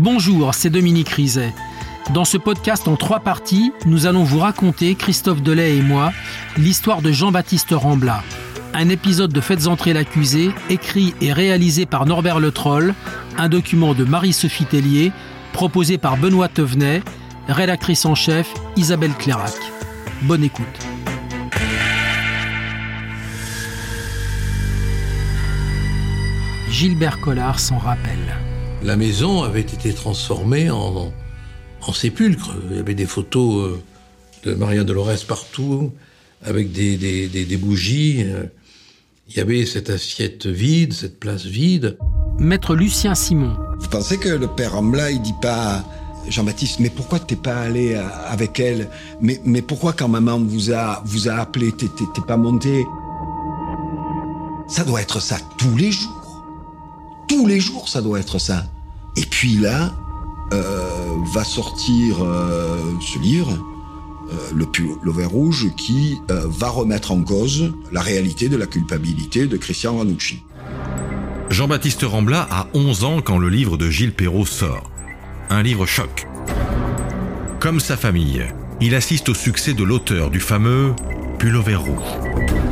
Bonjour, c'est Dominique Rizet. Dans ce podcast en trois parties, nous allons vous raconter, Christophe Delay et moi, l'histoire de Jean-Baptiste Rambla. Un épisode de Faites entrer l'accusé, écrit et réalisé par Norbert Le Troll, un document de Marie-Sophie Tellier, proposé par Benoît Tevenet, rédactrice en chef Isabelle Clairac. Bonne écoute. Gilbert Collard s'en rappelle. La maison avait été transformée en, en sépulcre. Il y avait des photos euh, de Maria Dolores partout, avec des, des, des, des bougies. Il y avait cette assiette vide, cette place vide. Maître Lucien Simon. Vous pensez que le père Ambla, il dit pas Jean-Baptiste, mais pourquoi t'es pas allé euh, avec elle? Mais, mais pourquoi quand maman vous a, vous a appelé, t'es t'es pas monté? Ça doit être ça tous les jours. Tous les jours, ça doit être ça. Et puis là, euh, va sortir euh, ce livre, euh, le Pullover rouge, qui va remettre en cause la réalité de la culpabilité de Christian Ranucci. Jean-Baptiste Rambla a 11 ans quand le livre de Gilles Perrault sort. Un livre choc. Comme sa famille, il assiste au succès de l'auteur du fameux Pullover rouge.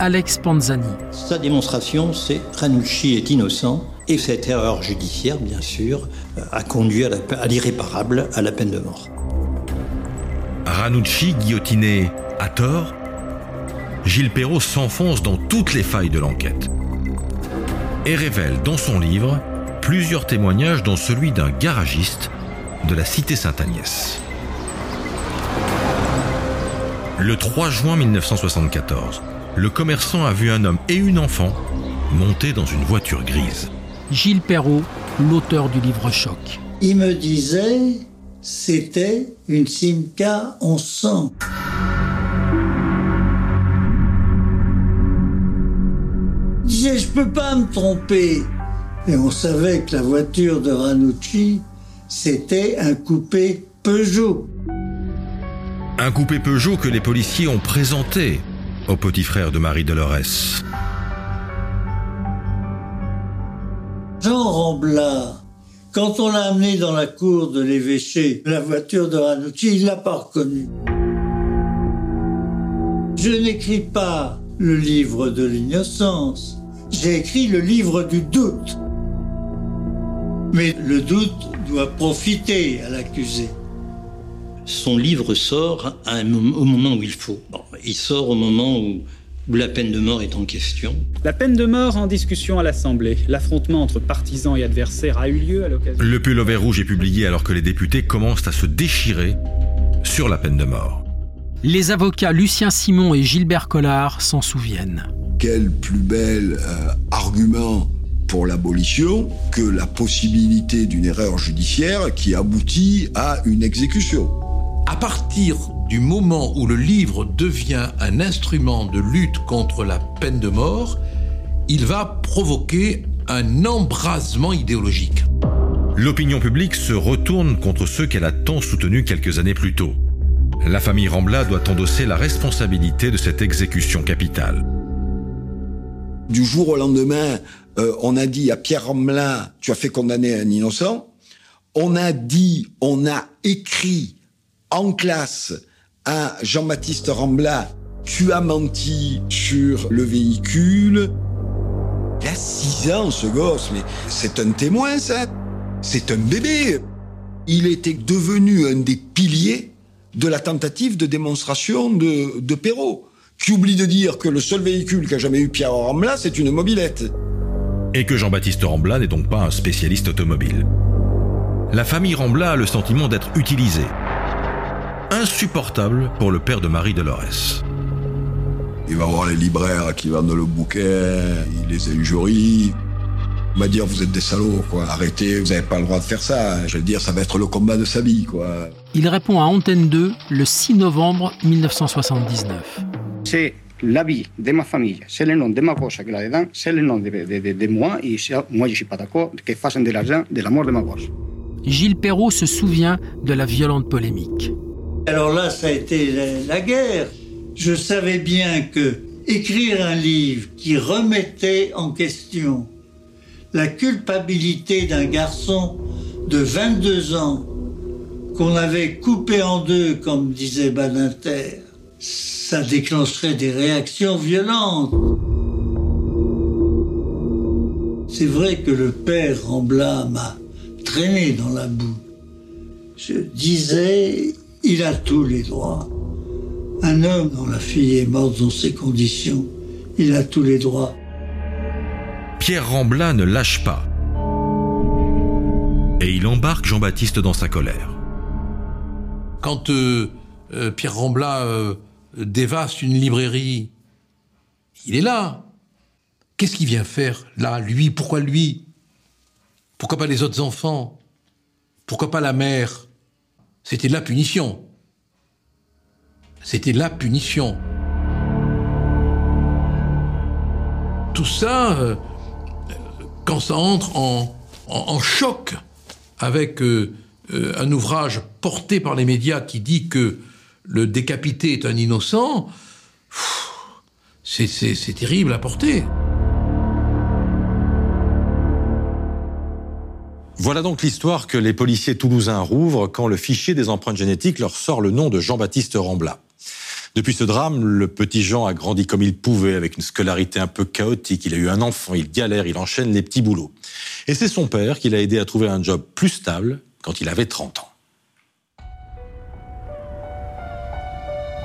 Alex Panzani. Sa démonstration, c'est Ranucci est innocent et cette erreur judiciaire, bien sûr, euh, a conduit à l'irréparable, à la peine de mort. Ranucci guillotiné à tort, Gilles Perrault s'enfonce dans toutes les failles de l'enquête et révèle dans son livre plusieurs témoignages dont celui d'un garagiste de la cité Sainte-Agnès. Le 3 juin 1974, le commerçant a vu un homme et une enfant monter dans une voiture grise. Gilles Perrault, l'auteur du livre Choc. Il me disait, c'était une Simca en sang. Il disait, je peux pas me tromper. Et on savait que la voiture de Ranucci, c'était un coupé Peugeot. Un coupé Peugeot que les policiers ont présenté au petit frère de Marie Dolores. Jean Rambla, quand on l'a amené dans la cour de l'évêché, la voiture de Ranucci, il l'a pas reconnue. Je n'écris pas le livre de l'innocence, j'ai écrit le livre du doute. Mais le doute doit profiter à l'accusé. Son livre sort à un mom- au moment où il faut. Bon, il sort au moment où, la peine de mort est en question. La peine de mort en discussion à l'Assemblée. L'affrontement entre partisans et adversaires a eu lieu à l'occasion. Le pullover rouge est publié alors que les députés commencent à se déchirer sur la peine de mort. Les avocats Lucien Simon et Gilbert Collard s'en souviennent. Quel plus bel euh, argument pour l'abolition que la possibilité d'une erreur judiciaire qui aboutit à une exécution. À partir du moment où le livre devient un instrument de lutte contre la peine de mort, il va provoquer un embrasement idéologique. L'opinion publique se retourne contre ceux qu'elle a tant soutenus quelques années plus tôt. La famille Rambla doit endosser la responsabilité de cette exécution capitale. Du jour au lendemain, euh, on a dit à Pierre Ramelin, tu as fait condamner un innocent. On a dit, on a écrit en classe à Jean-Baptiste Rambla, tu as menti sur le véhicule. Il a six ans, ce gosse, mais c'est un témoin, ça. C'est un bébé. Il était devenu un des piliers de la tentative de démonstration de, de Perrault, qui oublie de dire que le seul véhicule qu'a jamais eu Pierre Rambla, c'est une mobilette. Et que Jean-Baptiste Rambla n'est donc pas un spécialiste automobile. La famille Rambla a le sentiment d'être utilisée. Insupportable pour le père de Marie Dolores. Il va voir les libraires qui vendent le bouquin, il les injurie. Il va dire, vous êtes des salauds, quoi. Arrêtez, vous n'avez pas le droit de faire ça. Je veux dire, ça va être le combat de sa vie, quoi. Il répond à Antenne 2 le 6 novembre 1979. c'est la vie de ma famille, c'est le nom de ma gosse qui l'a dedans, c'est le nom de, de, de, de moi, et ça, moi je suis pas d'accord qu'ils fassent de l'argent de la mort de ma gosse. Gilles Perrault se souvient de la violente polémique. Alors là, ça a été la, guerre. Je savais bien que écrire un livre qui remettait en question la culpabilité d'un garçon de 22 ans qu'on avait coupé en deux, comme disait Badinter, ça déclencherait des réactions violentes. C'est vrai que le père Rambla m'a traîné dans la boue. Je disais, il a tous les droits. Un homme dont la fille est morte dans ces conditions, il a tous les droits. Pierre Rambla ne lâche pas. Et il embarque Jean-Baptiste dans sa colère. Quand euh, euh, Pierre Rambla euh, dévaste une librairie, il est là. Qu'est-ce qu'il vient faire là, lui? Pourquoi lui? Pourquoi pas les autres enfants? Pourquoi pas la mère? C'était la punition. C'était la punition. Tout ça, euh, quand ça entre en, choc avec euh, euh, un ouvrage porté par les médias qui dit que le décapité est un innocent, c'est terrible à porter. Voilà donc l'histoire que les policiers toulousains rouvrent quand le fichier des empreintes génétiques leur sort le nom de Jean-Baptiste Rambla. Depuis ce drame, le petit Jean a grandi comme il pouvait, avec une scolarité un peu chaotique. Il a eu un enfant, il galère, il enchaîne les petits boulots. Et c'est son père qui l'a aidé à trouver un job plus stable quand il avait 30 ans.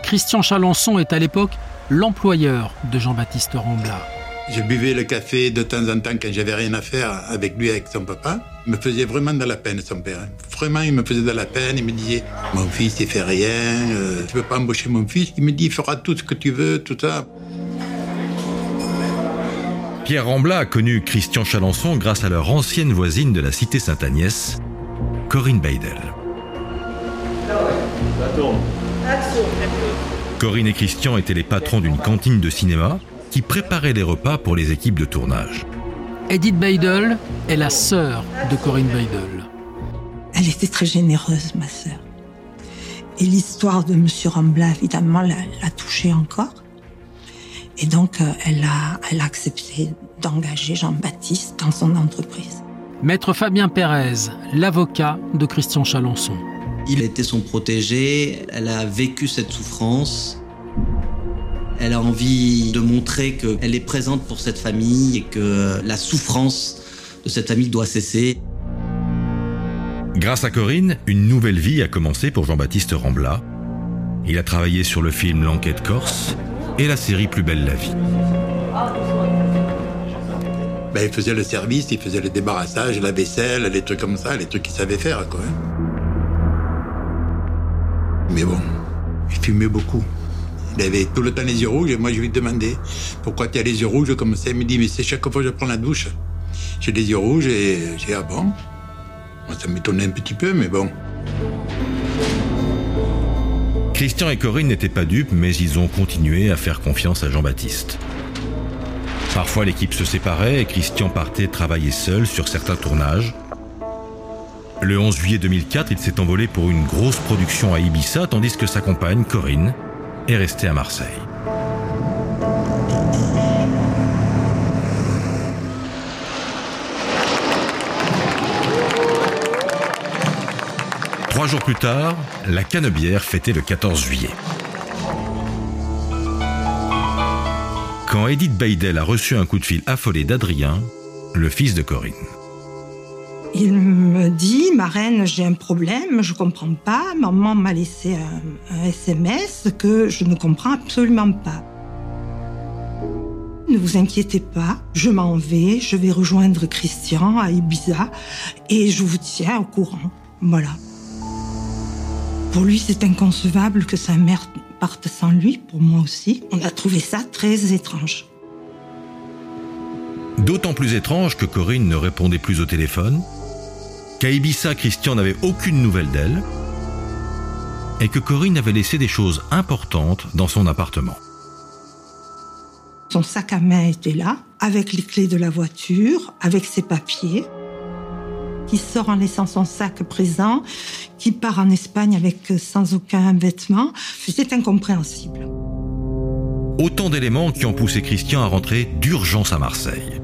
Christian Chalençon est à l'époque l'employeur de Jean-Baptiste Rambla. Je buvais le café de temps en temps quand j'avais rien à faire avec lui, avec son papa. Il me faisait vraiment de la peine, son père. Vraiment, il me faisait de la peine. Il me disait, mon fils, il fait rien, euh, tu peux pas embaucher mon fils. Il me dit, il fera tout ce que tu veux, tout ça. Pierre Rambla a connu Christian Chalençon grâce à leur ancienne voisine de la cité Sainte-Agnès, Corinne Beidel. Corinne et Christian étaient les patrons d'une cantine de cinéma qui préparait les repas pour les équipes de tournage. Edith Beidel est la sœur de Corinne Beidel. Elle était très généreuse, ma sœur. Et l'histoire de Monsieur Rambla, évidemment, l'a, l'a touchée encore. Et donc, euh, elle, a, elle a accepté d'engager Jean-Baptiste dans son entreprise. Maître Fabien Pérez, l'avocat de Christian Chalençon. Il était son protégé, elle a vécu cette souffrance. Elle a envie de montrer qu'elle est présente pour cette famille et que la souffrance de cette famille doit cesser. Grâce à Corinne, une nouvelle vie a commencé pour Jean-Baptiste Rambla. Il a travaillé sur le film L'enquête corse et la série Plus belle la vie. Ben, il faisait le service, il faisait le débarrassage, la vaisselle, les trucs comme ça, les trucs qu'il savait faire, quoi. Mais bon, il fumait beaucoup. Il avait tout le temps les yeux rouges et moi je lui demandais pourquoi tu as les yeux rouges comme ça? Il me dit mais c'est chaque fois que je prends la douche. J'ai les yeux rouges et j'ai ah bon? Moi ça m'étonnait un petit peu mais bon. Christian et Corinne n'étaient pas dupes, mais ils ont continué à faire confiance à Jean-Baptiste. Parfois l'équipe se séparait et Christian partait travailler seul sur certains tournages. Le 11 juillet 2004, il s'est envolé pour une grosse production à Ibiza, tandis que sa compagne, Corinne, est restée à Marseille. Trois jours plus tard, la Canebière fêtait le 14 juillet. Quand Edith Beidel a reçu un coup de fil affolé d'Adrien, le fils de Corinne. Il me dit, ma reine, j'ai un problème, je comprends pas. Maman m'a laissé un, un SMS que je ne comprends absolument pas. Ne vous inquiétez pas, je m'en vais, je vais rejoindre Christian à Ibiza et je vous tiens au courant. Voilà. Pour lui, c'est inconcevable que sa mère parte sans lui, pour moi aussi. On a trouvé ça très étrange. D'autant plus étrange que Corinne ne répondait plus au téléphone, qu'à Ibiza, Christian n'avait aucune nouvelle d'elle, et que Corinne avait laissé des choses importantes dans son appartement. Son sac à main était là, avec les clés de la voiture, avec ses papiers, qui sort en laissant son sac présent, qui part en Espagne avec euh, sans aucun vêtement. C'est incompréhensible. Autant d'éléments qui ont poussé Christian à rentrer d'urgence à Marseille.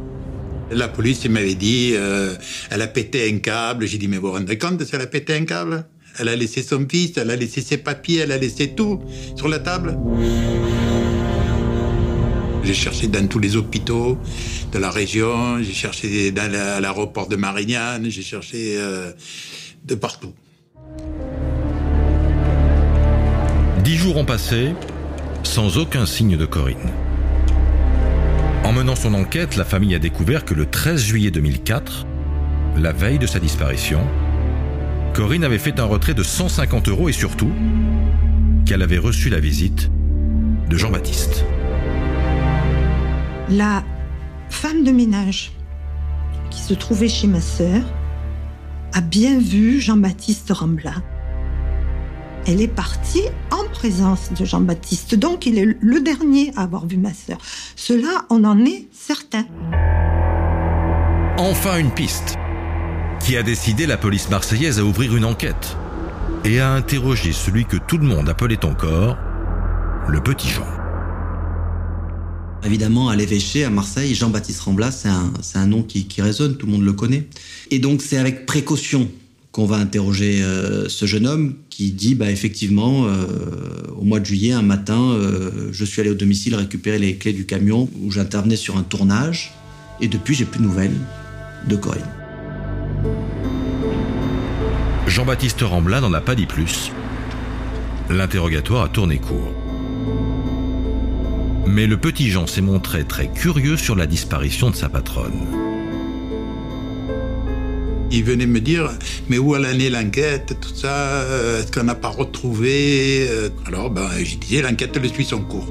La police m'avait dit, euh, elle a pété un câble. J'ai dit, mais vous vous rendez compte elle a pété un câble? Elle a laissé son fils, elle a laissé ses papiers, elle a laissé tout sur la table. J'ai cherché dans tous les hôpitaux de la région, j'ai cherché dans l'aéroport de Marignane, j'ai cherché euh, de partout. Dix jours ont passé sans aucun signe de Corinne. En menant son enquête, la famille a découvert que le 13 juillet 2004, la veille de sa disparition, Corinne avait fait un retrait de 150 euros et surtout qu'elle avait reçu la visite de Jean-Baptiste. La femme de ménage qui se trouvait chez ma sœur a bien vu Jean-Baptiste Rambla. Elle est partie présence de Jean-Baptiste, donc il est le dernier à avoir vu ma sœur. Cela, on en est certain. Enfin une piste qui a décidé la police marseillaise à ouvrir une enquête et à interroger celui que tout le monde appelait encore le petit Jean. Évidemment, à l'évêché, à Marseille, Jean-Baptiste Rambla, c'est un, c'est un nom qui, qui résonne, tout le monde le connaît. Et donc, c'est avec précaution qu'on va interroger euh, ce jeune homme qui dit, bah, effectivement, euh, au mois de juillet, un matin, euh, je suis allé au domicile récupérer les clés du camion où j'intervenais sur un tournage. Et depuis, j'ai plus de nouvelles de Corinne. Jean-Baptiste Rambla n'en a pas dit plus. L'interrogatoire a tourné court. Mais le petit Jean s'est montré très curieux sur la disparition de sa patronne. Il venait me dire, mais où en est l'enquête, tout ça, euh, est-ce qu'on n'a pas retrouvé euh, Alors, ben, je disais, l'enquête elle suit son cours.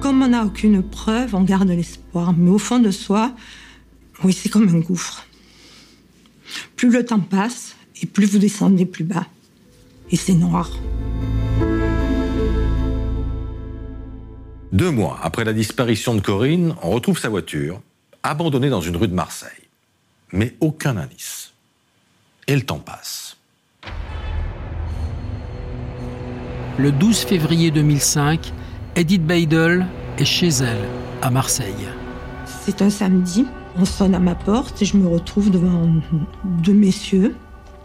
Comme on n'a aucune preuve, on garde l'espoir. Mais au fond de soi, oui, c'est comme un gouffre. Plus le temps passe, et plus vous descendez plus bas. Et c'est noir. Deux mois après la disparition de Corinne, on retrouve sa voiture, abandonnée dans une rue de Marseille. Mais aucun indice. Et le temps passe. Le 12 février 2005, Edith Beidel est chez elle, à Marseille. C'est un samedi, on sonne à ma porte et je me retrouve devant deux messieurs.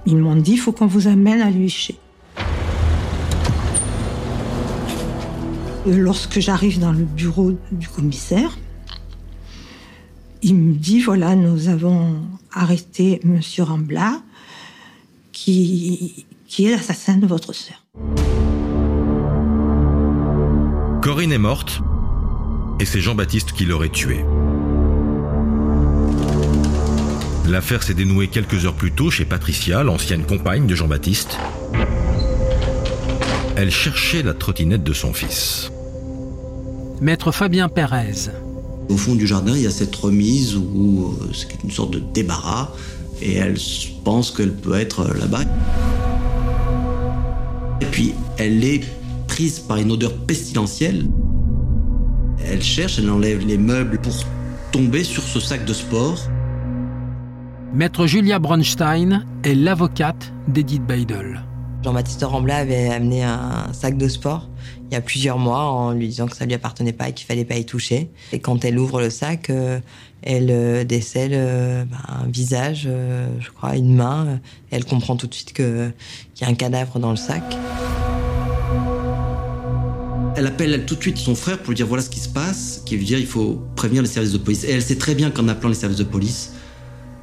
Ils m'ont dit, il faut qu'on vous amène à l'évêché. Lorsque j'arrive dans le bureau du commissaire, il me dit, voilà, nous avons arrêté Monsieur Rambla, qui, qui est l'assassin de votre sœur. Corinne est morte et c'est Jean-Baptiste qui l'aurait tuée. L'affaire s'est dénouée quelques heures plus tôt chez Patricia, l'ancienne compagne de Jean-Baptiste. Elle cherchait la trottinette de son fils. Maître Fabien Pérez. Au fond du jardin, il y a cette remise où euh, c'est une sorte de débarras et elle pense qu'elle peut être euh, là-bas. Et puis, elle est prise par une odeur pestilentielle. Elle cherche, elle enlève les meubles pour tomber sur ce sac de sport. Maître Julia Bronstein est l'avocate d'Edith Beidel. Jean-Baptiste Rambla avait amené un sac de sport il y a plusieurs mois en lui disant que ça lui appartenait pas et qu'il fallait pas y toucher. Et quand elle ouvre le sac, euh, elle euh, décèle euh, bah, un visage, euh, je crois, une main. euh, et elle comprend tout de suite qu'il y a un cadavre dans le sac. Elle appelle tout de suite son frère pour lui dire voilà ce qui se passe, qui lui dire il faut prévenir les services de police. Et elle sait très bien qu'en appelant les services de police,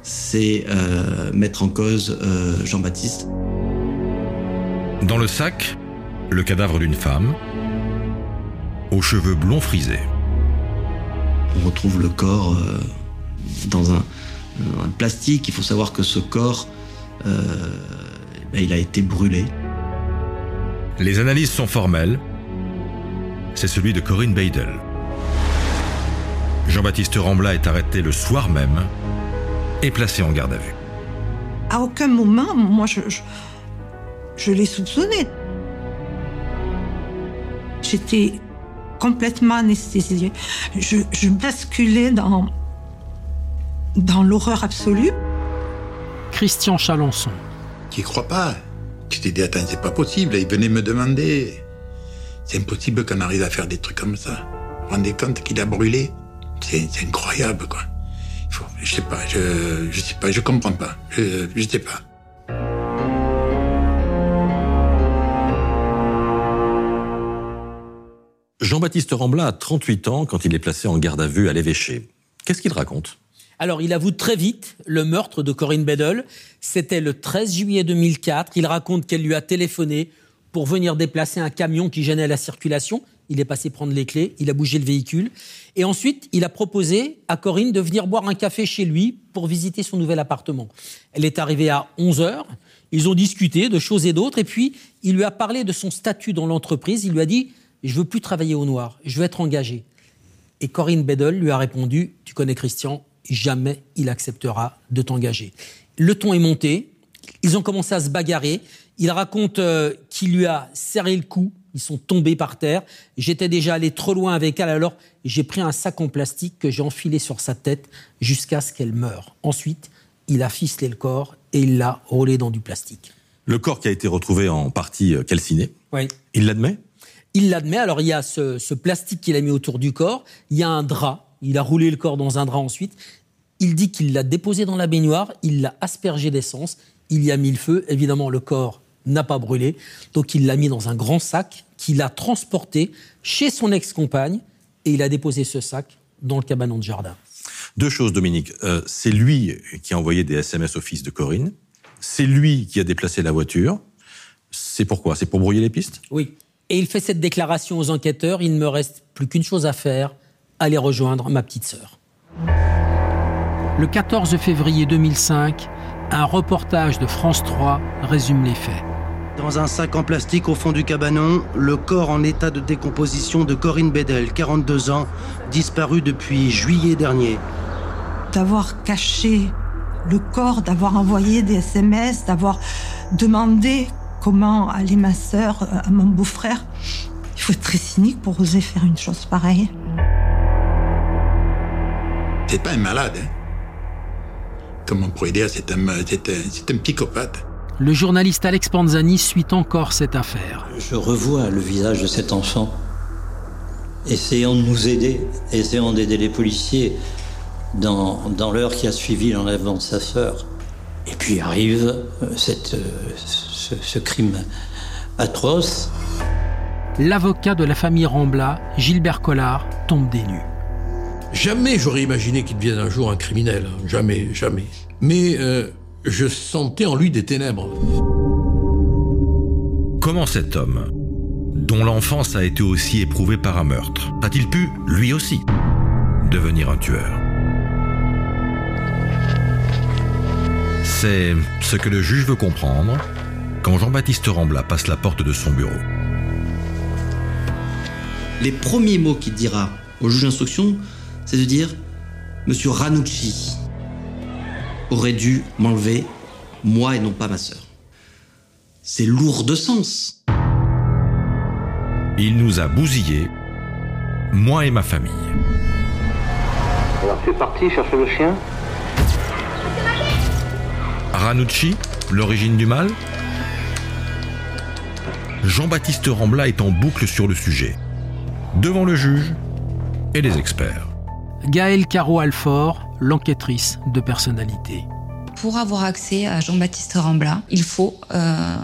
c'est euh, mettre en cause euh, Jean-Baptiste. Dans le sac, le cadavre d'une femme, aux cheveux blonds frisés. On retrouve le corps euh, dans un, un plastique. Il faut savoir que ce corps, euh, ben, il a été brûlé. Les analyses sont formelles. C'est celui de Corinne Beidel. Jean-Baptiste Rambla est arrêté le soir même et placé en garde à vue. À aucun moment, moi, je, je, je l'ai soupçonné. J'étais complètement anesthésiée. Je, je basculais dans, dans l'horreur absolue. Christian Chalençon. Tu y crois pas Tu t'es dit, attends, c'est pas possible. Il venait me demander. C'est impossible qu'on arrive à faire des trucs comme ça. Vous vous rendez compte qu'il a brûlé? C'est incroyable, quoi. Faut- je sais pas, je, je sais pas, je comprends pas. Je, je sais pas. Jean-Baptiste Rambla a 38 ans quand il est placé en garde à vue à l'évêché. Qu'est-ce qu'il raconte? Alors, il avoue très vite le meurtre de Corinne Bedel. C'était le 13 juillet 2004. Il raconte qu'elle lui a téléphoné pour venir déplacer un camion qui gênait la circulation. Il est passé prendre les clés, il a bougé le véhicule. Et ensuite, il a proposé à Corinne de venir boire un café chez lui pour visiter son nouvel appartement. Elle est arrivée à 11 heures. Ils ont discuté de choses et d'autres. Et puis, il lui a parlé de son statut dans l'entreprise. Il lui a dit Je veux plus travailler au noir, je veux être engagé. Et Corinne Bedel lui a répondu Tu connais Christian, jamais il acceptera de t'engager. Le ton est monté, ils ont commencé à se bagarrer. Il raconte euh, qu'il lui a serré le cou, ils sont tombés par terre. J'étais déjà allé trop loin avec elle, alors j'ai pris un sac en plastique que j'ai enfilé sur sa tête jusqu'à ce qu'elle meure. Ensuite, il a ficelé le corps et il l'a roulé dans du plastique. Le corps qui a été retrouvé en partie euh, calciné, Oui. il l'admet? Il l'admet. Alors, il y a ce, ce plastique qu'il a mis autour du corps. Il y a un drap. Il a roulé le corps dans un drap ensuite. Il dit qu'il l'a déposé dans la baignoire. Il l'a aspergé d'essence. Il y a mis le feu. Évidemment, le corps n'a pas brûlé. Donc, il l'a mis dans un grand sac qu'il a transporté chez son ex-compagne. Et il a déposé ce sac dans le cabanon de jardin. Deux choses, Dominique. Euh, c'est lui qui a envoyé des SMS au fils de Corinne. C'est lui qui a déplacé la voiture. C'est pourquoi? C'est pour brouiller les pistes? Oui. Et il fait cette déclaration aux enquêteurs. Il ne me reste plus qu'une chose à faire aller rejoindre ma petite sœur. Le 14 février 2005, un reportage de France 3 résume les faits. Dans un sac en plastique au fond du cabanon, le corps en état de décomposition de Corinne Bedel, 42 ans, disparu depuis juillet dernier. D'avoir caché le corps, d'avoir envoyé des SMS, d'avoir demandé comment allait ma sœur euh, à mon beau-frère. Il faut être très cynique pour oser faire une chose pareille. C'est pas un malade, hein? Comme on pourrait dire, c'est un, c'est un, c'est un psychopathe. Le journaliste Alex Panzani suit encore cette affaire. Je revois le visage de cet enfant, essayant de nous aider, essayant d'aider les policiers dans, dans l'heure qui a suivi l'enlèvement de sa sœur. Et puis arrive euh, cette, euh, ce, ce crime atroce. L'avocat de la famille Rambla, Gilbert Collard, tombe des nues. Jamais j'aurais imaginé qu'il devienne un jour un criminel. hein. Jamais, jamais. Mais euh, je sentais en lui des ténèbres. Comment cet homme, dont l'enfance a été aussi éprouvée par un meurtre, a-t-il pu, lui aussi, devenir un tueur? C'est ce que le juge veut comprendre quand Jean-Baptiste Rambla passe la porte de son bureau. Les premiers mots qu'il dira au juge d'instruction, c'est de dire Monsieur Ranucci aurait dû m'enlever, moi et non pas ma sœur. C'est lourd de sens. Il nous a bousillés, moi et ma famille. Alors c'est parti, chercher le chien? Ranucci, l'origine du mal Jean-Baptiste Rambla est en boucle sur le sujet, devant le juge et les experts. Gaëlle Caro-Alfort, l'enquêtrice de personnalité. Pour avoir accès à Jean-Baptiste Rambla, il faut euh,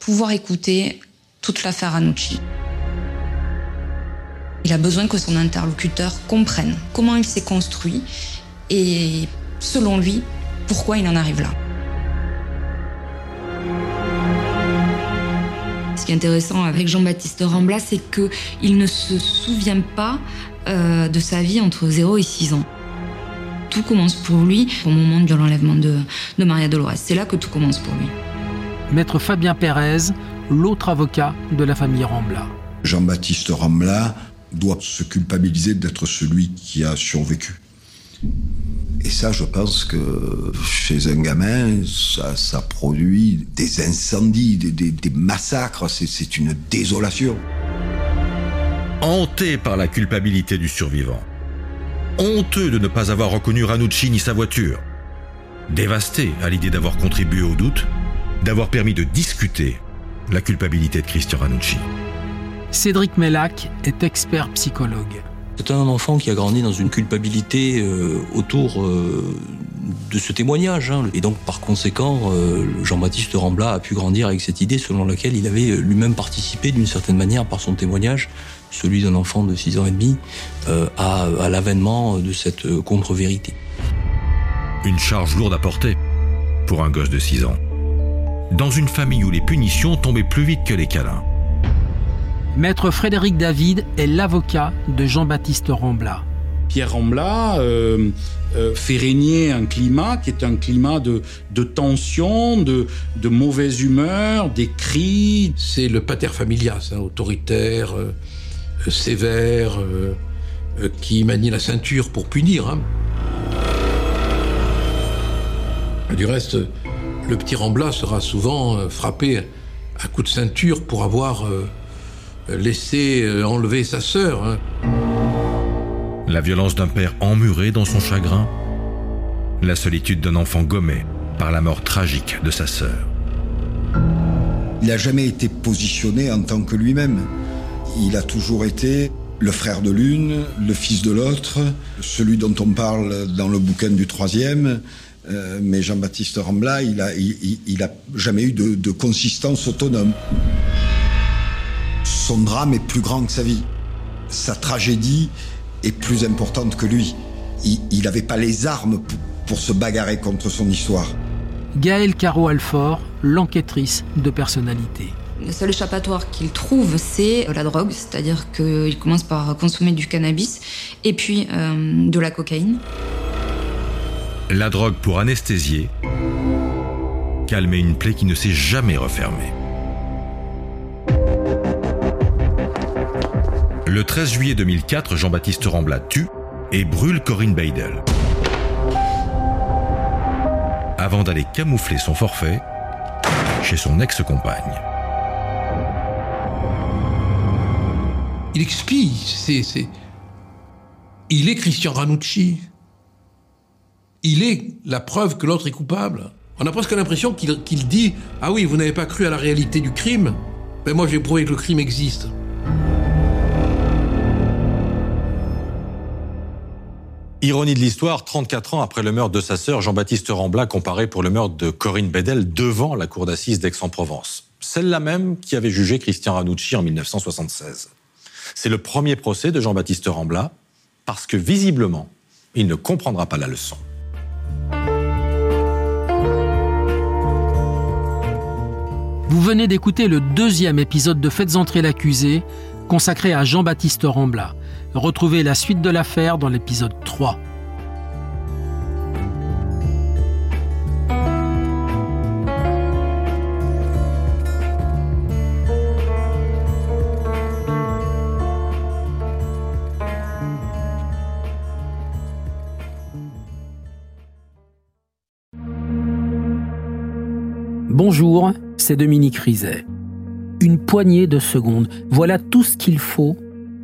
pouvoir écouter toute l'affaire Ranucci. Il a besoin que son interlocuteur comprenne comment il s'est construit et, selon lui, pourquoi il en arrive là. Qui est intéressant avec Jean-Baptiste Rambla, c'est qu'il ne se souvient pas euh, de sa vie entre 0 et 6 ans. Tout commence pour lui au moment de l'enlèvement de, de Maria Dolores. C'est là que tout commence pour lui. Maître Fabien Pérez, l'autre avocat de la famille Rambla. Jean-Baptiste Rambla doit se culpabiliser d'être celui qui a survécu. Et ça, je pense que chez un gamin, ça, ça produit des incendies, des, des- des massacres, c'est- c'est une désolation. Hanté par la culpabilité du survivant, honteux de ne pas avoir reconnu Ranucci ni sa voiture, dévasté à l'idée d'avoir contribué au doute, d'avoir permis de discuter la culpabilité de Christian Ranucci. Cédric Mellac est expert psychologue. C'est un enfant qui a grandi dans une culpabilité autour de ce témoignage. Hein. Et donc, par conséquent, Jean-Baptiste Rambla a pu grandir avec cette idée selon laquelle il avait lui-même participé d'une certaine manière par son témoignage, celui d'un enfant de 6 ans et demi, à, à l'avènement de cette contre-vérité. Une charge lourde à porter pour un gosse de 6 ans. Dans une famille où les punitions tombaient plus vite que les câlins. Maître Frédéric David est l'avocat de Jean-Baptiste Rambla. Pierre Rambla euh, euh, fait régner un climat qui est un climat de, tension, de, mauvaise humeur, des cris. C'est le pater familias, hein, autoritaire, euh, sévère, qui manie la ceinture pour punir. Hein. Du reste, le petit Rambla sera souvent frappé à coups de ceinture pour avoir euh, laissé euh, enlever sa sœur. Hein. La violence d'un père emmuré dans son chagrin. La solitude d'un enfant gommé par la mort tragique de sa sœur. Il n'a jamais été positionné en tant que lui-même. Il a toujours été le frère de l'une, le fils de l'autre, celui dont on parle dans le bouquin du troisième, euh, mais Jean-Baptiste Rambla, il a, il, a jamais eu de, consistance autonome. Son drame est plus grand que sa vie. Sa tragédie est plus importante que lui. Il n'avait pas les armes pour, se bagarrer contre son histoire. Gaëlle Caro-Alfort, l'enquêtrice de personnalité. Le seul échappatoire qu'il trouve, c'est la drogue, c'est-à-dire qu'il commence par consommer du cannabis et puis euh, de la cocaïne la drogue pour anesthésier, calmer une plaie qui ne s'est jamais refermée. Le 13 juillet 2004, Jean-Baptiste Rambla tue et brûle Corinne Beidel. Avant d'aller camoufler son forfait chez son ex-compagne. Il expie, c'est, Il est Christian Ranucci il est la preuve que l'autre est coupable. On a presque l'impression qu'il dit Ah oui, vous n'avez pas cru à la réalité du crime Mais ben moi, j'ai prouvé que le crime existe. Ironie de l'histoire, 34 ans après le meurtre de sa sœur, Jean-Baptiste Rambla comparé pour le meurtre de Corinne Bedel devant la cour d'assises d'Aix-en-Provence. Celle-là même qui avait jugé Christian Ranucci en 1976. C'est le premier procès de Jean-Baptiste Rambla parce que visiblement, il ne comprendra pas la leçon. Vous venez d'écouter le deuxième épisode de Faites entrer l'accusé, consacré à Jean-Baptiste Rambla. Retrouvez la suite de l'affaire dans l'épisode 3. Bonjour, c'est Dominique Rizet. Une poignée de secondes, voilà tout ce qu'il faut